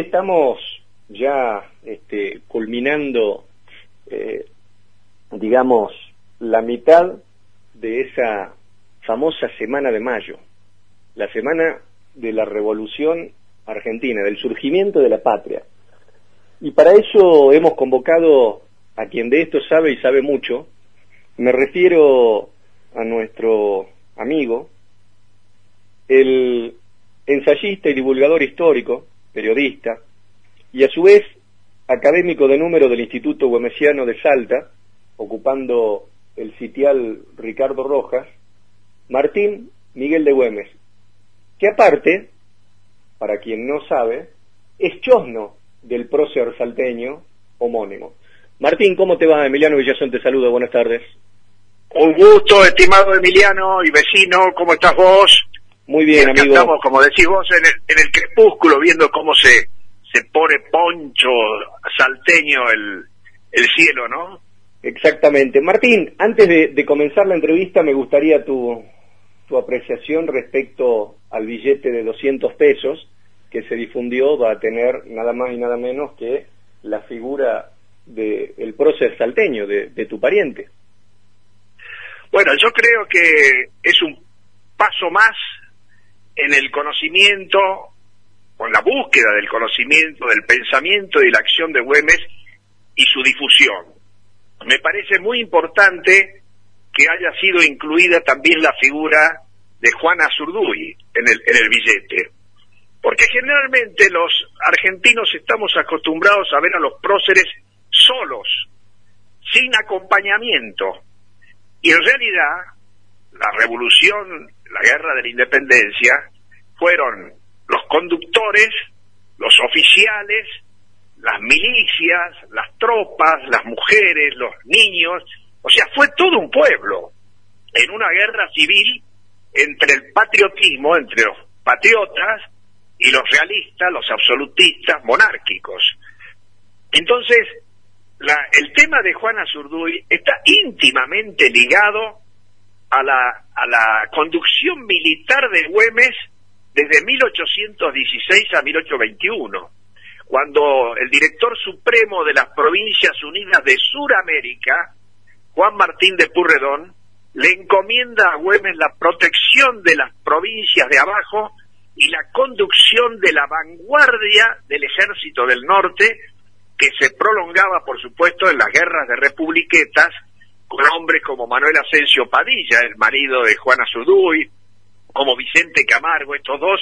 estamos ya este, culminando, eh, digamos, la mitad de esa famosa semana de mayo, la semana de la revolución argentina, del surgimiento de la patria. Y para eso hemos convocado a quien de esto sabe y sabe mucho, me refiero a nuestro amigo, el ensayista y divulgador histórico, periodista, y a su vez académico de número del Instituto Güemesiano de Salta, ocupando el sitial Ricardo Rojas, Martín Miguel de Güemes, que aparte, para quien no sabe, es chosno del prócer salteño homónimo. Martín, ¿cómo te va? Emiliano Villazón te saluda, buenas tardes. Un gusto, estimado Emiliano y vecino, ¿cómo estás vos? Muy bien, amigo. Estamos, como decís vos, en el, en el crepúsculo, viendo cómo se, se pone poncho salteño el, el cielo, ¿no? Exactamente. Martín, antes de, de comenzar la entrevista, me gustaría tu, tu apreciación respecto al billete de 200 pesos que se difundió, va a tener nada más y nada menos que la figura del el prócer salteño, de, de tu pariente. Bueno, yo creo que es un paso más en el conocimiento, con la búsqueda del conocimiento, del pensamiento y la acción de Güemes y su difusión. Me parece muy importante que haya sido incluida también la figura de Juana Zurduy en el, en el billete. Porque generalmente los argentinos estamos acostumbrados a ver a los próceres solos, sin acompañamiento. Y en realidad, la revolución, la guerra de la independencia, fueron los conductores, los oficiales, las milicias, las tropas, las mujeres, los niños, o sea, fue todo un pueblo en una guerra civil entre el patriotismo, entre los patriotas y los realistas, los absolutistas, monárquicos. Entonces, la, el tema de Juana Zurduy está íntimamente ligado a la, conducción militar de Güemes desde 1816 a 1821, cuando el director supremo de las Provincias Unidas de Suramérica, Juan Martín de Purredón, le encomienda a Güemes la protección de las provincias de abajo y la conducción de la vanguardia del ejército del norte que se prolongaba, por supuesto, en las guerras de republiquetas, con hombres como Manuel Asensio Padilla, el marido de Juana Zuduy, como Vicente Camargo, estos dos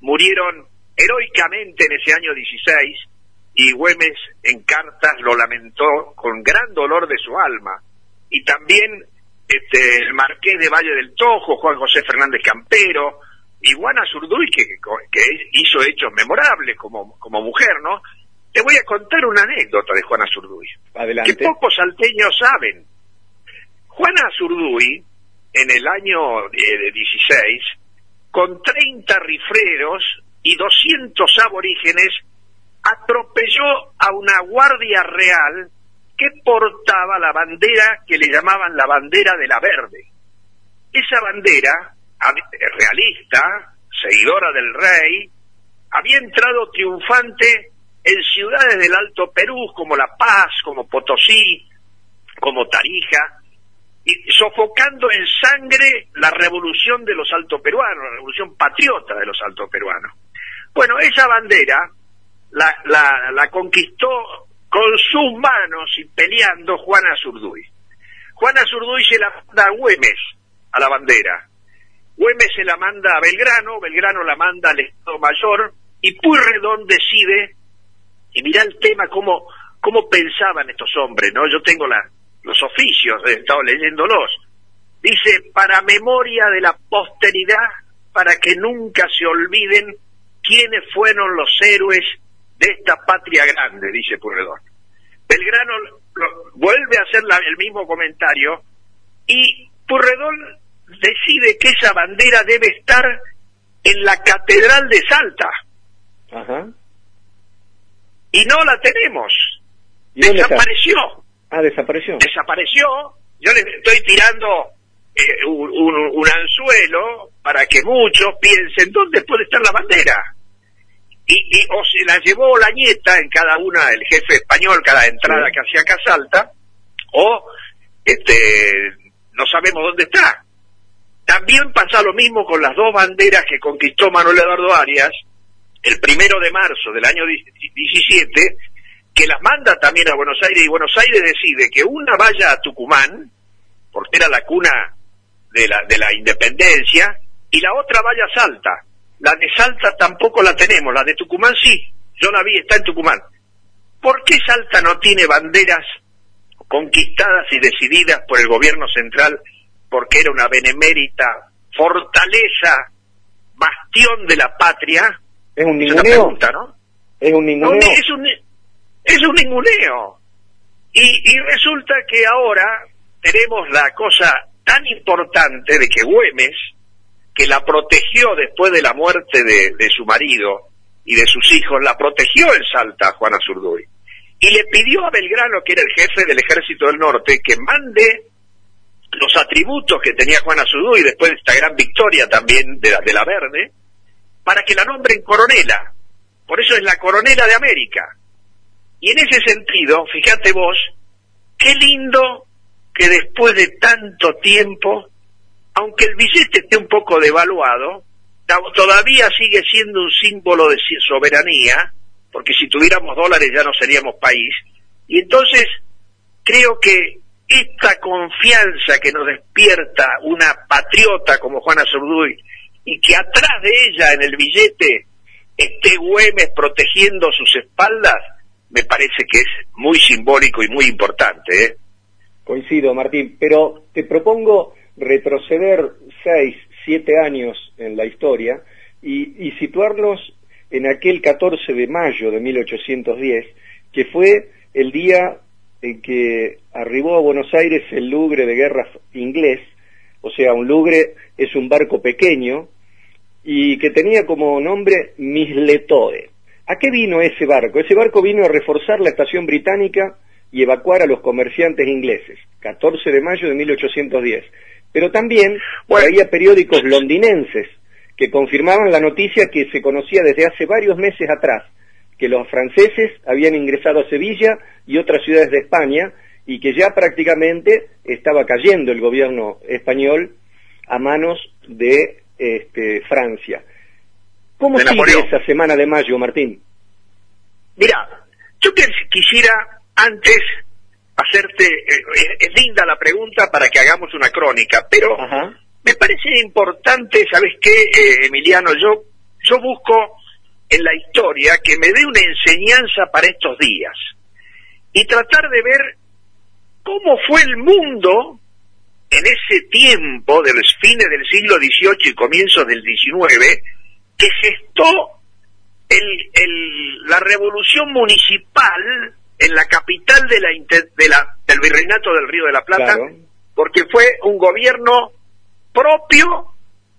murieron heroicamente en ese año 16 y Güemes en cartas lo lamentó con gran dolor de su alma. Y también este, el marqués de Valle del Tojo, Juan José Fernández Campero, y Juana Zurduy, que, que hizo hechos memorables como, como mujer, ¿no? Te voy a contar una anécdota de Juana Zurduy. Adelante. Que pocos salteños saben. Juana Zurduy, en el año eh, 16, con 30 rifreros y 200 aborígenes, atropelló a una guardia real que portaba la bandera que le llamaban la bandera de la verde. Esa bandera, realista, seguidora del rey, había entrado triunfante en ciudades del Alto Perú como La Paz, como Potosí, como Tarija, y sofocando en sangre la revolución de los altoperuanos, la revolución patriota de los altoperuanos. Bueno, esa bandera la, la, conquistó con sus manos y peleando Juana Zurduy. Juana Zurduy se la manda a Güemes, a la bandera. Güemes se la manda a Belgrano, Belgrano la manda al Estado Mayor, y Puyredón decide y mirá el tema, cómo, cómo pensaban estos hombres, ¿no? Yo tengo la, los oficios, he estado leyéndolos. Dice, para memoria de la posteridad, para que nunca se olviden quiénes fueron los héroes de esta patria grande, dice Purredón. Belgrano vuelve a hacer la, el mismo comentario y Purredón decide que esa bandera debe estar en la Catedral de Salta. Ajá y no la tenemos. Desapareció. Ah, desapareció. Desapareció. Yo le estoy tirando eh, un, un, un, anzuelo para que muchos piensen dónde puede estar la bandera. y, o se la llevó la nieta en cada una, el jefe español, cada entrada que hacía Casalta, o este, no sabemos dónde está. También pasa lo mismo con las dos banderas que conquistó Manuel Eduardo Arias el primero de marzo del año 17, que las manda también a Buenos Aires y Buenos Aires decide que una vaya a Tucumán, porque era la cuna de la, de la independencia, y la otra vaya a Salta. La de Salta tampoco la tenemos, la de Tucumán sí, yo la vi, está en Tucumán. ¿Por qué Salta no tiene banderas conquistadas y decididas por el gobierno central porque era una benemérita fortaleza, bastión de la patria? Es un ninguneo. ¿no? Es un ninguneo. es, un, es un ninguneo. Y, resulta que ahora tenemos la cosa tan importante de que Güemes, que la protegió después de la muerte de, su marido y de sus hijos, la protegió en Salta, Juana Zurduy y le pidió a Belgrano, que era el jefe del ejército del norte, que mande los atributos que tenía Juana y después de esta gran victoria también de la, de la Verde, para que la nombren coronela. Por eso es la coronela de América. Y en ese sentido, fíjate vos, qué lindo que después de tanto tiempo, aunque el billete esté un poco devaluado, todavía sigue siendo un símbolo de soberanía, porque si tuviéramos dólares ya no seríamos país. Y entonces creo que esta confianza que nos despierta una patriota como Juana Zurduy y que atrás de ella en el billete esté Güemes protegiendo sus espaldas, me parece que es muy simbólico y muy importante. ¿eh? Coincido, Martín, pero te propongo retroceder seis, siete años en la historia y, y situarnos en aquel 14 de mayo de 1810, que fue el día en que arribó a Buenos Aires el lugre de guerra inglés, o sea, un lugre es un barco pequeño y que tenía como nombre Misletoe. ¿A qué vino ese barco? Ese barco vino a reforzar la estación británica y evacuar a los comerciantes ingleses, 14 de mayo de 1810. Pero también había periódicos londinenses que confirmaban la noticia que se conocía desde hace varios meses atrás, que los franceses habían ingresado a Sevilla y otras ciudades de España y que ya prácticamente estaba cayendo el gobierno español a manos de este, Francia. ¿Cómo sigue esa semana de mayo, Martín? Mira, yo quisiera antes hacerte, eh, es linda la pregunta para que hagamos una crónica, pero me parece importante, ¿sabes qué, eh, Emiliano? Yo, yo busco en la historia que me dé una enseñanza para estos días y tratar de ver cómo fue el mundo en ese tiempo de los fines del siglo XVIII y comienzos del XIX que gestó el, el, la revolución municipal en la capital de la, de la, del virreinato del Río de la Plata, porque fue un gobierno propio,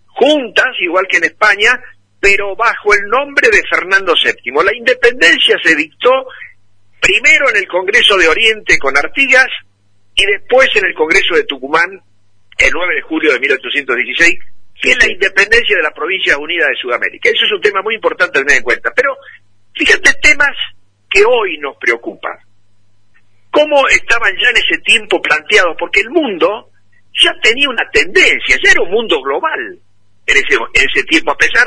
juntas, igual que en España, pero bajo el nombre de Fernando VII. La independencia se dictó primero en el Congreso de Oriente con Artigas y después en el Congreso de Tucumán el 9 de julio de 1816, que es la independencia de la Provincia Unida de Sudamérica. Eso es un tema muy importante a tener en cuenta. Pero fíjate temas que hoy nos preocupan. ¿Cómo estaban ya en ese tiempo planteados? Porque el mundo ya tenía una tendencia, ya era un mundo global en ese, en ese tiempo, a pesar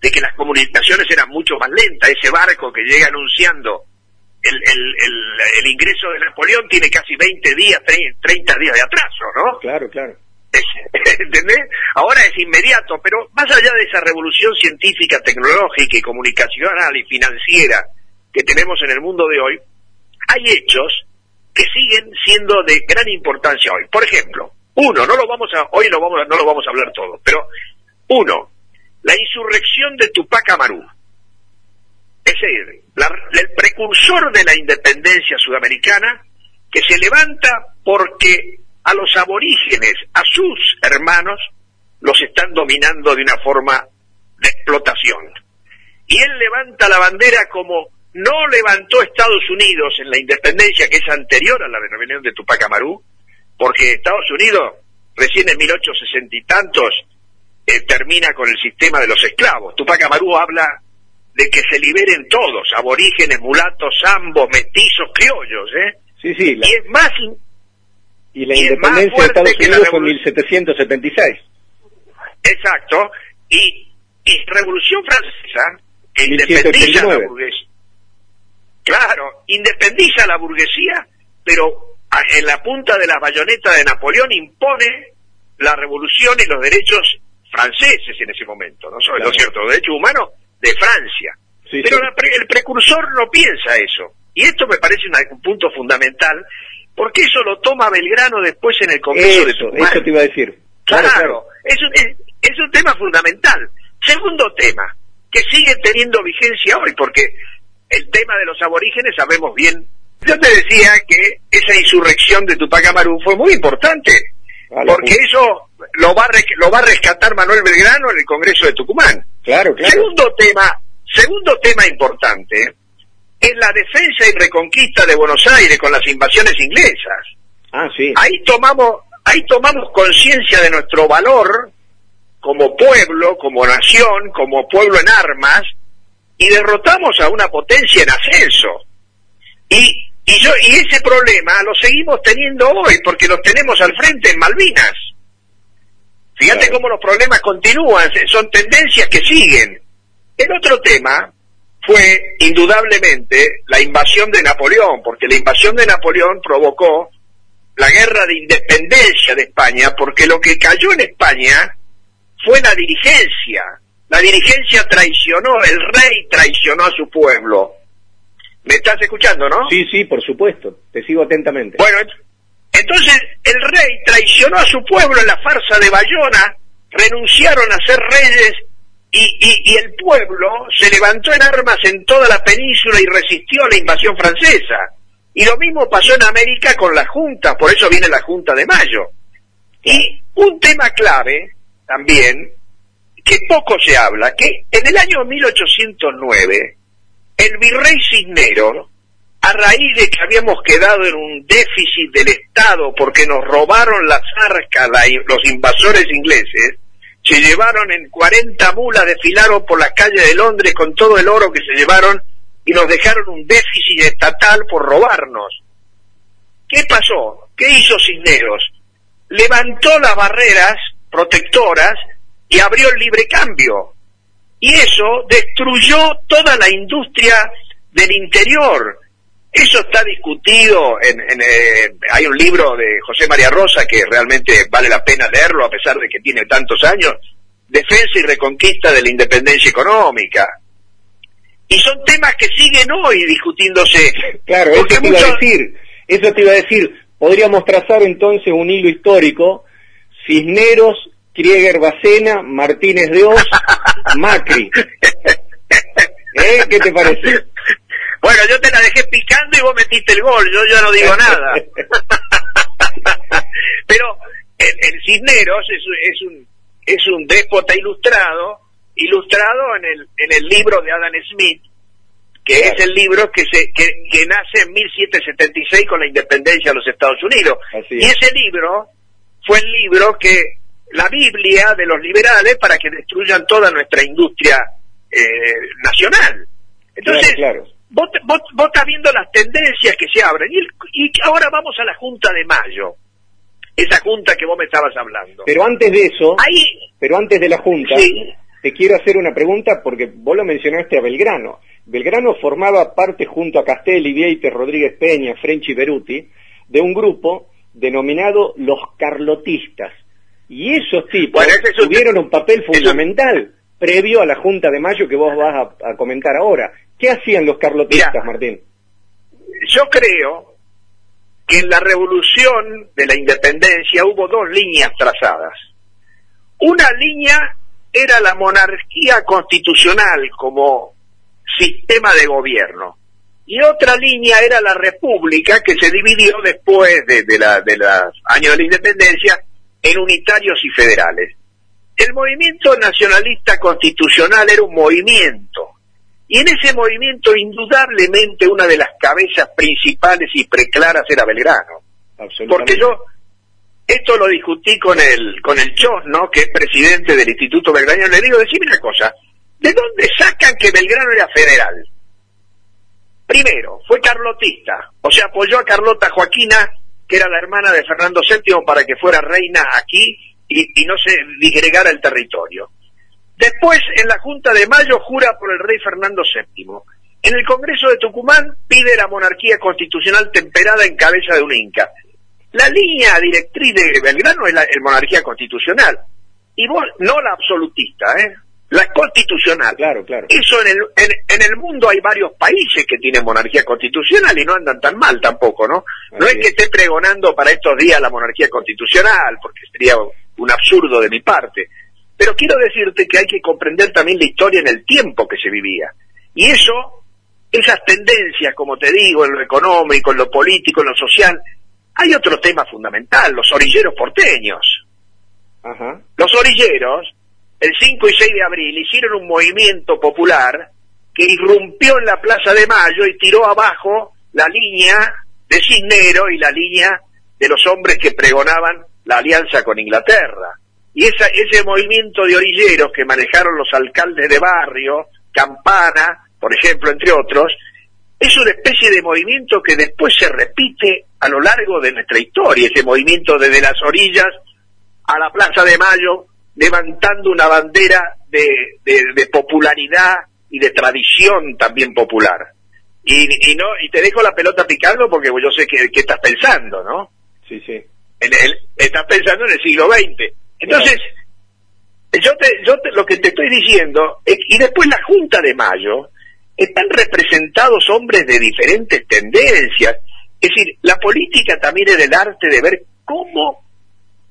de que las comunicaciones eran mucho más lentas. Ese barco que llega anunciando el, el, el, ingreso de Napoleón tiene casi 20 días, 30 días de atraso, ¿no? Claro, claro. ¿Entendés? Ahora es inmediato, pero más allá de esa revolución científica, tecnológica y comunicacional y financiera que tenemos en el mundo de hoy, hay hechos que siguen siendo de gran importancia hoy. Por ejemplo, uno, no lo vamos a, hoy lo vamos, no lo vamos a hablar todo, pero uno, la insurrección de Tupac Amaru. Es decir, el precursor de la independencia sudamericana que se levanta porque a los aborígenes, a sus hermanos, los están dominando de una forma de explotación. Y él levanta la bandera como no levantó Estados Unidos en la independencia que es anterior a la denominación de Tupac Amaru, porque Estados Unidos recién en 1860 y tantos eh, termina con el sistema de los esclavos. Tupac Amaru habla de que se liberen todos, aborígenes, mulatos, ambos, mestizos, criollos, ¿eh? Sí, sí. Y es más... Y la independencia de Estados Unidos fue en 1776. Exacto. Y, y Revolución Francesa, que independiza la burguesía. Claro, independiza la burguesía, pero en la punta de la bayoneta de Napoleón impone la revolución y los derechos franceses en ese momento, ¿no? Sobre, cierto? Los derechos humanos de Francia. Pero el precursor no piensa eso. Y esto me parece un punto fundamental, porque eso lo toma Belgrano después en el Congreso de Tucumán. Eso te iba a decir. Claro, Es, un, es, un tema fundamental. Segundo tema, que sigue teniendo vigencia hoy, porque el tema de los aborígenes sabemos bien. Yo te decía que esa insurrección de Tupac Amaru fue muy importante, porque eso lo va, a, lo va a rescatar Manuel Belgrano en el Congreso de Tucumán. Claro, claro. Segundo tema, segundo tema importante es la defensa y reconquista de Buenos Aires con las invasiones inglesas. Ah, sí. Ahí tomamos, ahí tomamos conciencia de nuestro valor como pueblo, como nación, como pueblo en armas, y derrotamos a una potencia en ascenso. Y, y, yo, y ese problema lo seguimos teniendo hoy, porque los tenemos al frente en Malvinas. Fíjate cómo los problemas continúan, son tendencias que siguen. El otro tema fue indudablemente la invasión de Napoleón, porque la invasión de Napoleón provocó la guerra de independencia de España, porque lo que cayó en España fue la dirigencia. La dirigencia traicionó, el rey traicionó a su pueblo. ¿Me estás escuchando, no? Sí, sí, por supuesto. Te sigo atentamente. Bueno, entonces el rey traicionó a su pueblo en la farsa de Bayona, renunciaron a ser reyes y, el pueblo se levantó en armas en toda la península y resistió a la invasión francesa. Y lo mismo pasó en América con la Junta, por eso viene la Junta de Mayo. Y un tema clave también, que poco se habla, que en el año 1809, el virrey Cisnero, a raíz de que habíamos quedado en un déficit del Estado porque nos robaron las arcas los invasores ingleses, se llevaron en 40 mulas, desfilaron por las calles de Londres con todo el oro que se llevaron y nos dejaron un déficit estatal por robarnos. ¿Qué pasó? ¿Qué hizo Cisneros? Levantó las barreras protectoras y abrió el libre cambio. Y eso destruyó toda la industria del interior. Eso está discutido en, eh, hay un libro de José María Rosa que realmente vale la pena leerlo a pesar de que tiene tantos años, Defensa y Reconquista de la Independencia Económica. Y son temas que siguen hoy discutiéndose. Claro, eso te iba a decir, eso te iba a decir, podríamos trazar entonces un hilo histórico, Cisneros, Krieger Bacena, Martínez de Oz, Macri. ¿Eh? ¿Qué te parece? Bueno, yo te la dejé picando y vos metiste el gol, yo ya no digo nada. Pero el, Cisneros es, es, un, es un déspota ilustrado, ilustrado en el, en el libro de Adam Smith, que es el libro que, se, que, que, nace en 1776 con la independencia de los Estados Unidos. Y ese libro fue el libro que la Biblia de los liberales para que destruyan toda nuestra industria eh, nacional. Entonces, claro, Vos, vos, estás viendo las tendencias que se abren. Y, ahora vamos a la Junta de Mayo. Esa Junta que vos me estabas hablando. Pero antes de eso, Ahí, pero antes de la Junta, te quiero hacer una pregunta porque vos lo mencionaste a Belgrano. Belgrano formaba parte junto a Castelli, Vieite, Rodríguez Peña, French y Beruti de un grupo denominado los Carlotistas. Y esos tipos tuvieron un papel fundamental previo a la Junta de Mayo que vos vas a comentar ahora. ¿Qué hacían los carlotistas, Martín? Yo creo que en la revolución de la independencia hubo dos líneas trazadas. Una línea era la monarquía constitucional como sistema de gobierno y otra línea era la república que se dividió después de, de, la, de los años de la independencia en unitarios y federales. El movimiento nacionalista constitucional era un movimiento y en ese movimiento, indudablemente, una de las cabezas principales y preclaras era Belgrano. Porque yo, esto lo discutí con el, con el Chos, ¿no? Que es presidente del Instituto Belgrano. Le digo, decime una cosa. ¿De dónde sacan que Belgrano era federal? Primero, fue carlotista, o sea, apoyó a Carlota Joaquina, que era la hermana de Fernando VII, para que fuera reina aquí y, no se disgregara el territorio. Después, en la Junta de Mayo, jura por el rey Fernando VII. En el Congreso de Tucumán pide la monarquía constitucional temperada en cabeza de un inca. La línea directriz de Belgrano es la monarquía constitucional. Y vos, no la absolutista, ¿eh? La constitucional. Claro, claro. Eso en el, en, el mundo hay varios países que tienen monarquía constitucional y no andan tan mal tampoco, ¿no? no es que esté pregonando para estos días la monarquía constitucional, porque sería un absurdo de mi parte. Pero quiero decirte que hay que comprender también la historia en el tiempo que se vivía. Y eso, esas tendencias, como te digo, en lo económico, en lo político, en lo social, hay otro tema fundamental, los orilleros porteños. Ajá. Los orilleros el 5 y 6 de abril hicieron un movimiento popular que irrumpió en la Plaza de Mayo y tiró abajo la línea de Cisnero y la línea de los hombres que pregonaban la alianza con Inglaterra. Y esa, ese movimiento de orilleros que manejaron los alcaldes de barrio, Campana, por ejemplo, entre otros, es una especie de movimiento que después se repite a lo largo de nuestra historia, ese movimiento desde las orillas a la Plaza de Mayo, levantando una bandera de, popularidad y de tradición también popular. Y, no y te dejo la pelota picando porque yo sé que, estás pensando, ¿no? Sí, sí. En el, estás pensando en el siglo XX. Entonces, yo te, yo lo que te estoy diciendo, y después la Junta de Mayo, están representados hombres de diferentes tendencias. Es decir, la política también es el arte de ver cómo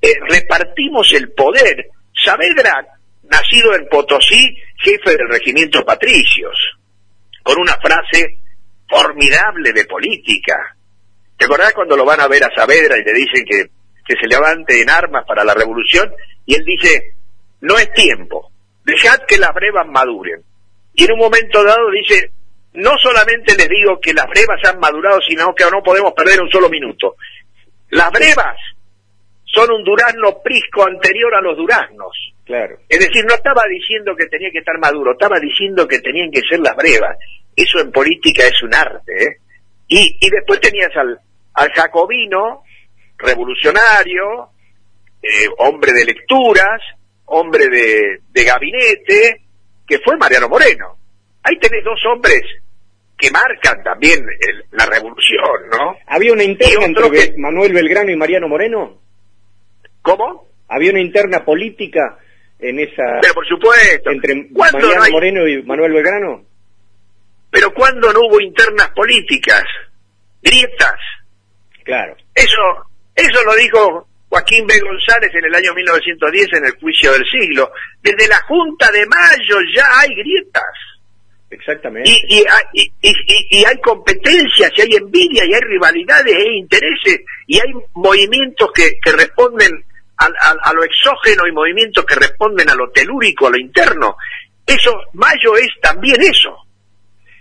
eh, repartimos el poder. Saavedra, nacido en Potosí, jefe del regimiento Patricios, con una frase formidable de política. ¿Te acordás cuando lo van a ver a Saavedra y le dicen que, que se levante en armas para la revolución? Y él dice, no es tiempo, dejad que las brevas maduren. Y en un momento dado dice, no solamente les digo que las brevas han madurado, sino que no podemos perder un solo minuto. Las brevas son un durazno prisco anterior a los duraznos. Claro. Es decir, no estaba diciendo que tenía que estar maduro, estaba diciendo que tenían que ser las brevas. Eso en política es un arte. ¿eh? Y, y después tenías al, al jacobino, revolucionario, eh, hombre de lecturas, hombre de, de gabinete, que fue Mariano Moreno. Ahí tenés dos hombres que marcan también la revolución, ¿no? ¿Había una interna entre Manuel Belgrano y Mariano Moreno? ¿Cómo? Había una interna política en esa... Pero por supuesto. Entre Mariano Moreno y Manuel Belgrano. Pero ¿cuándo no hubo internas políticas? Grietas. Claro. Eso, eso lo dijo Joaquín B. González en el año 1910 en el juicio del siglo. Desde la Junta de Mayo ya hay grietas. Exactamente. Y, y, y, y, hay competencias, y hay envidia, y hay rivalidades, y hay intereses, y hay movimientos que, que responden a, lo exógeno y movimientos que responden a lo telúrico, a lo interno. Eso, Mayo es también eso.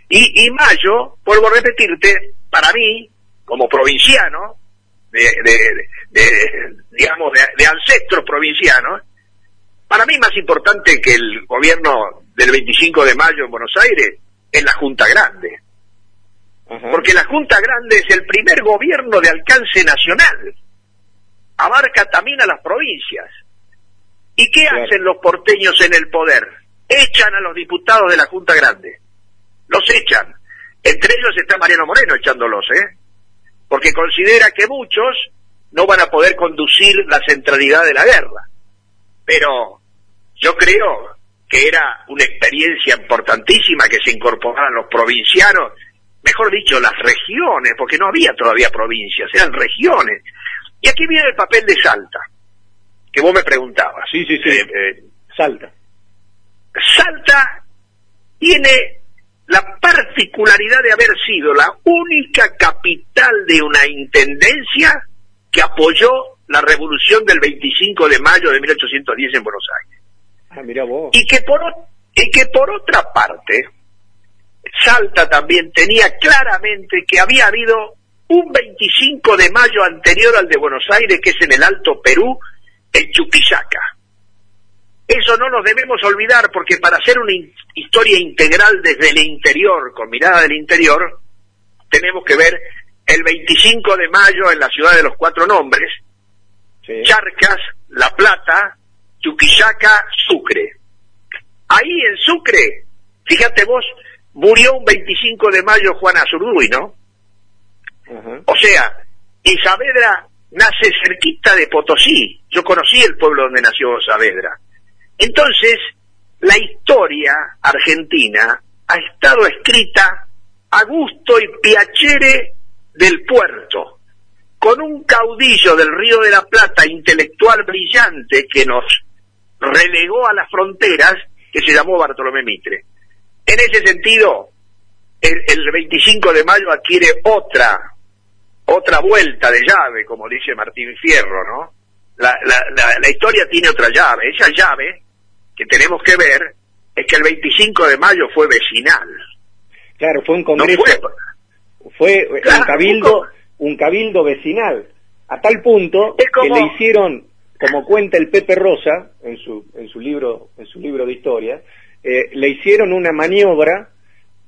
Y, y Mayo, vuelvo a repetirte, para mí, como provinciano, de, de, digamos, de, ancestros provincianos, para mí más importante que el gobierno del 25 de mayo en Buenos Aires es la Junta Grande. Porque la Junta Grande es el primer gobierno de alcance nacional abarca también a las provincias. ¿Y qué hacen los porteños en el poder? Echan a los diputados de la Junta Grande. Los echan. Entre ellos está Mariano Moreno echándolos, ¿eh? Porque considera que muchos no van a poder conducir la centralidad de la guerra. Pero yo creo que era una experiencia importantísima que se incorporaran los provincianos, mejor dicho, las regiones, porque no había todavía provincias, eran regiones, y aquí viene el papel de Salta, que vos me preguntabas. Sí, sí, sí. Eh, eh, Salta. Salta tiene la particularidad de haber sido la única capital de una intendencia que apoyó la revolución del 25 de mayo de 1810 en Buenos Aires. Ah, mira vos. Y que por, y que por otra parte, Salta también tenía claramente que había habido un 25 de mayo anterior al de Buenos Aires, que es en el Alto Perú, en Chuquisaca. Eso no nos debemos olvidar porque para hacer una historia integral desde el interior, con mirada del interior, tenemos que ver el 25 de mayo en la ciudad de los cuatro nombres, Charcas, La Plata, Chuquillaca, Sucre. Ahí en Sucre, fíjate vos, murió un 25 de mayo Juan Azurduy, ¿no? O sea, y Saavedra nace cerquita de Potosí. Yo conocí el pueblo donde nació Saavedra. Entonces, la historia argentina ha estado escrita a gusto y piacere del puerto, con un caudillo del Río de la Plata intelectual brillante que nos relegó a las fronteras, que se llamó Bartolomé Mitre. En ese sentido, el, el 25 de mayo adquiere otra otra vuelta de llave, como dice Martín Fierro, ¿no? La, la, la, historia tiene otra llave. Esa llave que tenemos que ver es que el 25 de mayo fue vecinal. Claro, fue un congreso. fue, un cabildo, un cabildo vecinal. A tal punto que le hicieron, como cuenta el Pepe Rosa en su, en su libro, en su libro de historia, eh, le hicieron una maniobra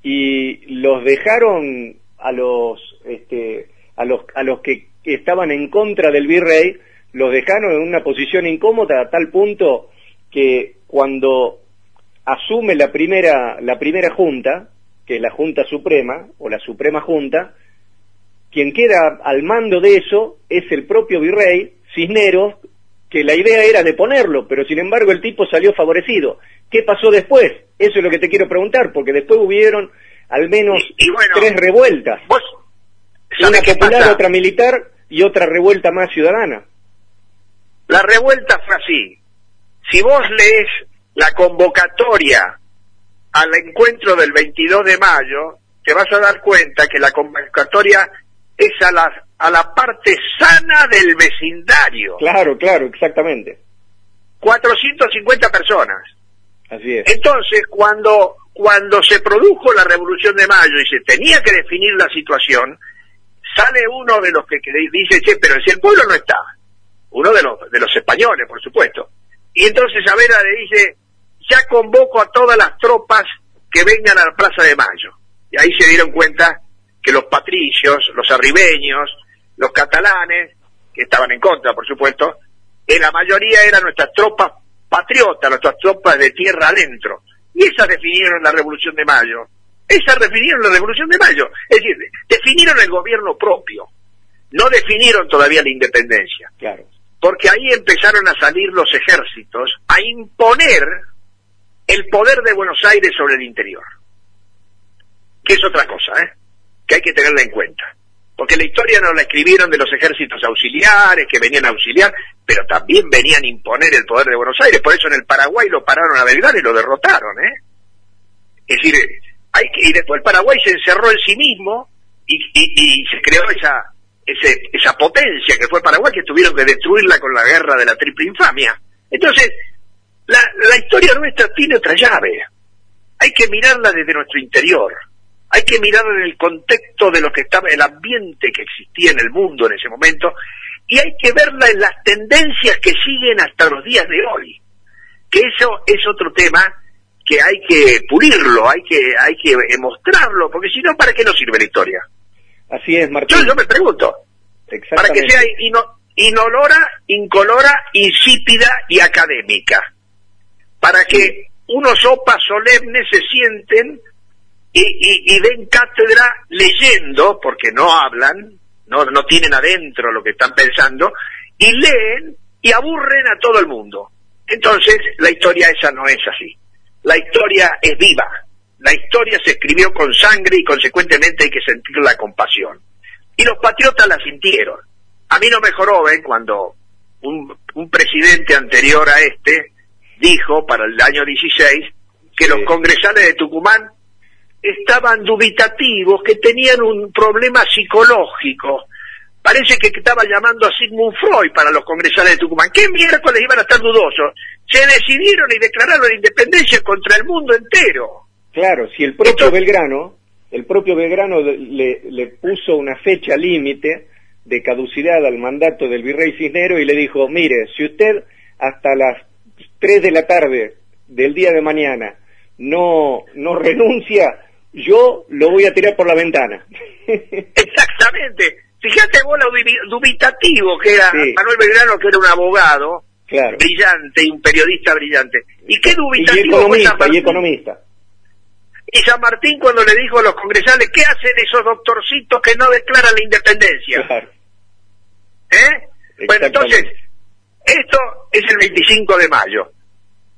y los dejaron a los este, a los, a los que estaban en contra del virrey, los dejaron en una posición incómoda a tal punto que cuando asume la primera, la primera junta, que es la Junta Suprema, o la Suprema Junta, quien queda al mando de eso es el propio virrey Cisneros, que la idea era de ponerlo, pero sin embargo el tipo salió favorecido. ¿Qué pasó después? Eso es lo que te quiero preguntar, porque después hubieron al menos tres revueltas una popular, otra militar y otra revuelta más ciudadana. La revuelta fue así. Si vos lees la convocatoria al encuentro del 22 de mayo, te vas a dar cuenta que la convocatoria es a la, a la parte sana del vecindario. Claro, claro, exactamente. 450 personas. Así es. Entonces, cuando, cuando se produjo la Revolución de Mayo y se tenía que definir la situación, sale uno de los que, dice, che, pero si el pueblo no está, uno de los, de los españoles, por supuesto. Y entonces Saavedra le dice, ya convoco a todas las tropas que vengan a la Plaza de Mayo. Y ahí se dieron cuenta que los patricios, los arribeños, los catalanes, que estaban en contra, por supuesto, en la mayoría eran nuestras tropas patriotas, nuestras tropas de tierra adentro. Y esas definieron la Revolución de Mayo. Esa definieron la Revolución de Mayo. Es decir, definieron el gobierno propio. No definieron todavía la independencia. Claro. Porque ahí empezaron a salir los ejércitos a imponer el poder de Buenos Aires sobre el interior. Que es otra cosa, ¿eh? Que hay que tenerla en cuenta. Porque la historia no la escribieron de los ejércitos auxiliares que venían a auxiliar, pero también venían a imponer el poder de Buenos Aires. Por eso en el Paraguay lo pararon a Belgrano y lo derrotaron, ¿eh? Es decir, hay y después el Paraguay se encerró en sí mismo y, y, se creó esa, ese, esa potencia que fue Paraguay que tuvieron que destruirla con la guerra de la triple infamia. Entonces, la, la historia nuestra tiene otra llave. Hay que mirarla desde nuestro interior. Hay que mirarla en el contexto de lo que estaba, el ambiente que existía en el mundo en ese momento, y hay que verla en las tendencias que siguen hasta los días de hoy. Que eso es otro tema que hay que pulirlo, hay que, hay que mostrarlo, porque si no, ¿para qué nos sirve la historia? Así es, Martín. Yo, me pregunto, para que sea inolora, incolora, insípida y académica, para que unos opas solemnes se sienten y, y, y, den cátedra leyendo, porque no hablan, no, no tienen adentro lo que están pensando, y leen y aburren a todo el mundo. Entonces, la historia esa no es así. La historia es viva. La historia se escribió con sangre y consecuentemente hay que sentir la compasión. Y los patriotas la sintieron. A mí no me ven cuando un, un presidente anterior a este dijo para el año 16 que los congresales de Tucumán estaban dubitativos, que tenían un problema psicológico. Parece que estaba llamando a Sigmund Freud para los congresales de Tucumán. ¿Qué miércoles iban a estar dudosos? se decidieron y declararon la independencia contra el mundo entero. Claro, si el propio Belgrano, el propio Belgrano le, le puso una fecha límite de caducidad al mandato del virrey Cisnero y le dijo, mire, si usted hasta las 3 de la tarde del día de mañana no, no renuncia, yo lo voy a tirar por la ventana. Exactamente. Fíjate vos lo dubitativo que era Manuel Belgrano, que era un abogado brillante y un periodista brillante. ¿Y qué dubitativo y economista, y economista. Y San Martín cuando le dijo a los congresales, ¿qué hacen esos doctorcitos que no declaran la independencia? ¿Eh? Bueno, entonces, esto es el 25 de mayo.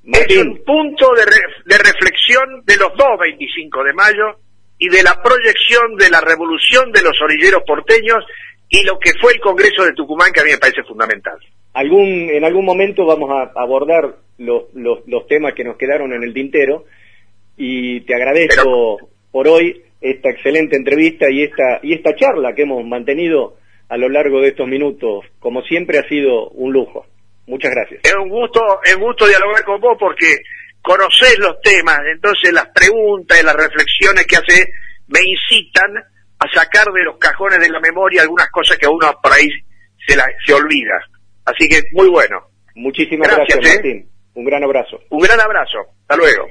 Es un punto de, de reflexión de los dos 25 de mayo y de la proyección de la revolución de los orilleros porteños y lo que fue el Congreso de Tucumán, que a mí me parece fundamental. Algún, en algún momento vamos a abordar los, los, temas que nos quedaron en el tintero y te agradezco por hoy esta excelente entrevista y esta, y esta charla que hemos mantenido a lo largo de estos minutos. Como siempre ha sido un lujo. Muchas gracias. Es un gusto, es un gusto dialogar con vos porque conocés los temas, entonces las preguntas y las reflexiones que hace me incitan a sacar de los cajones de la memoria algunas cosas que a uno por ahí se, la, se olvida. Así que muy bueno. Muchísimas gracias, ¿eh? Martín. Un gran abrazo. Un gran abrazo. Hasta luego.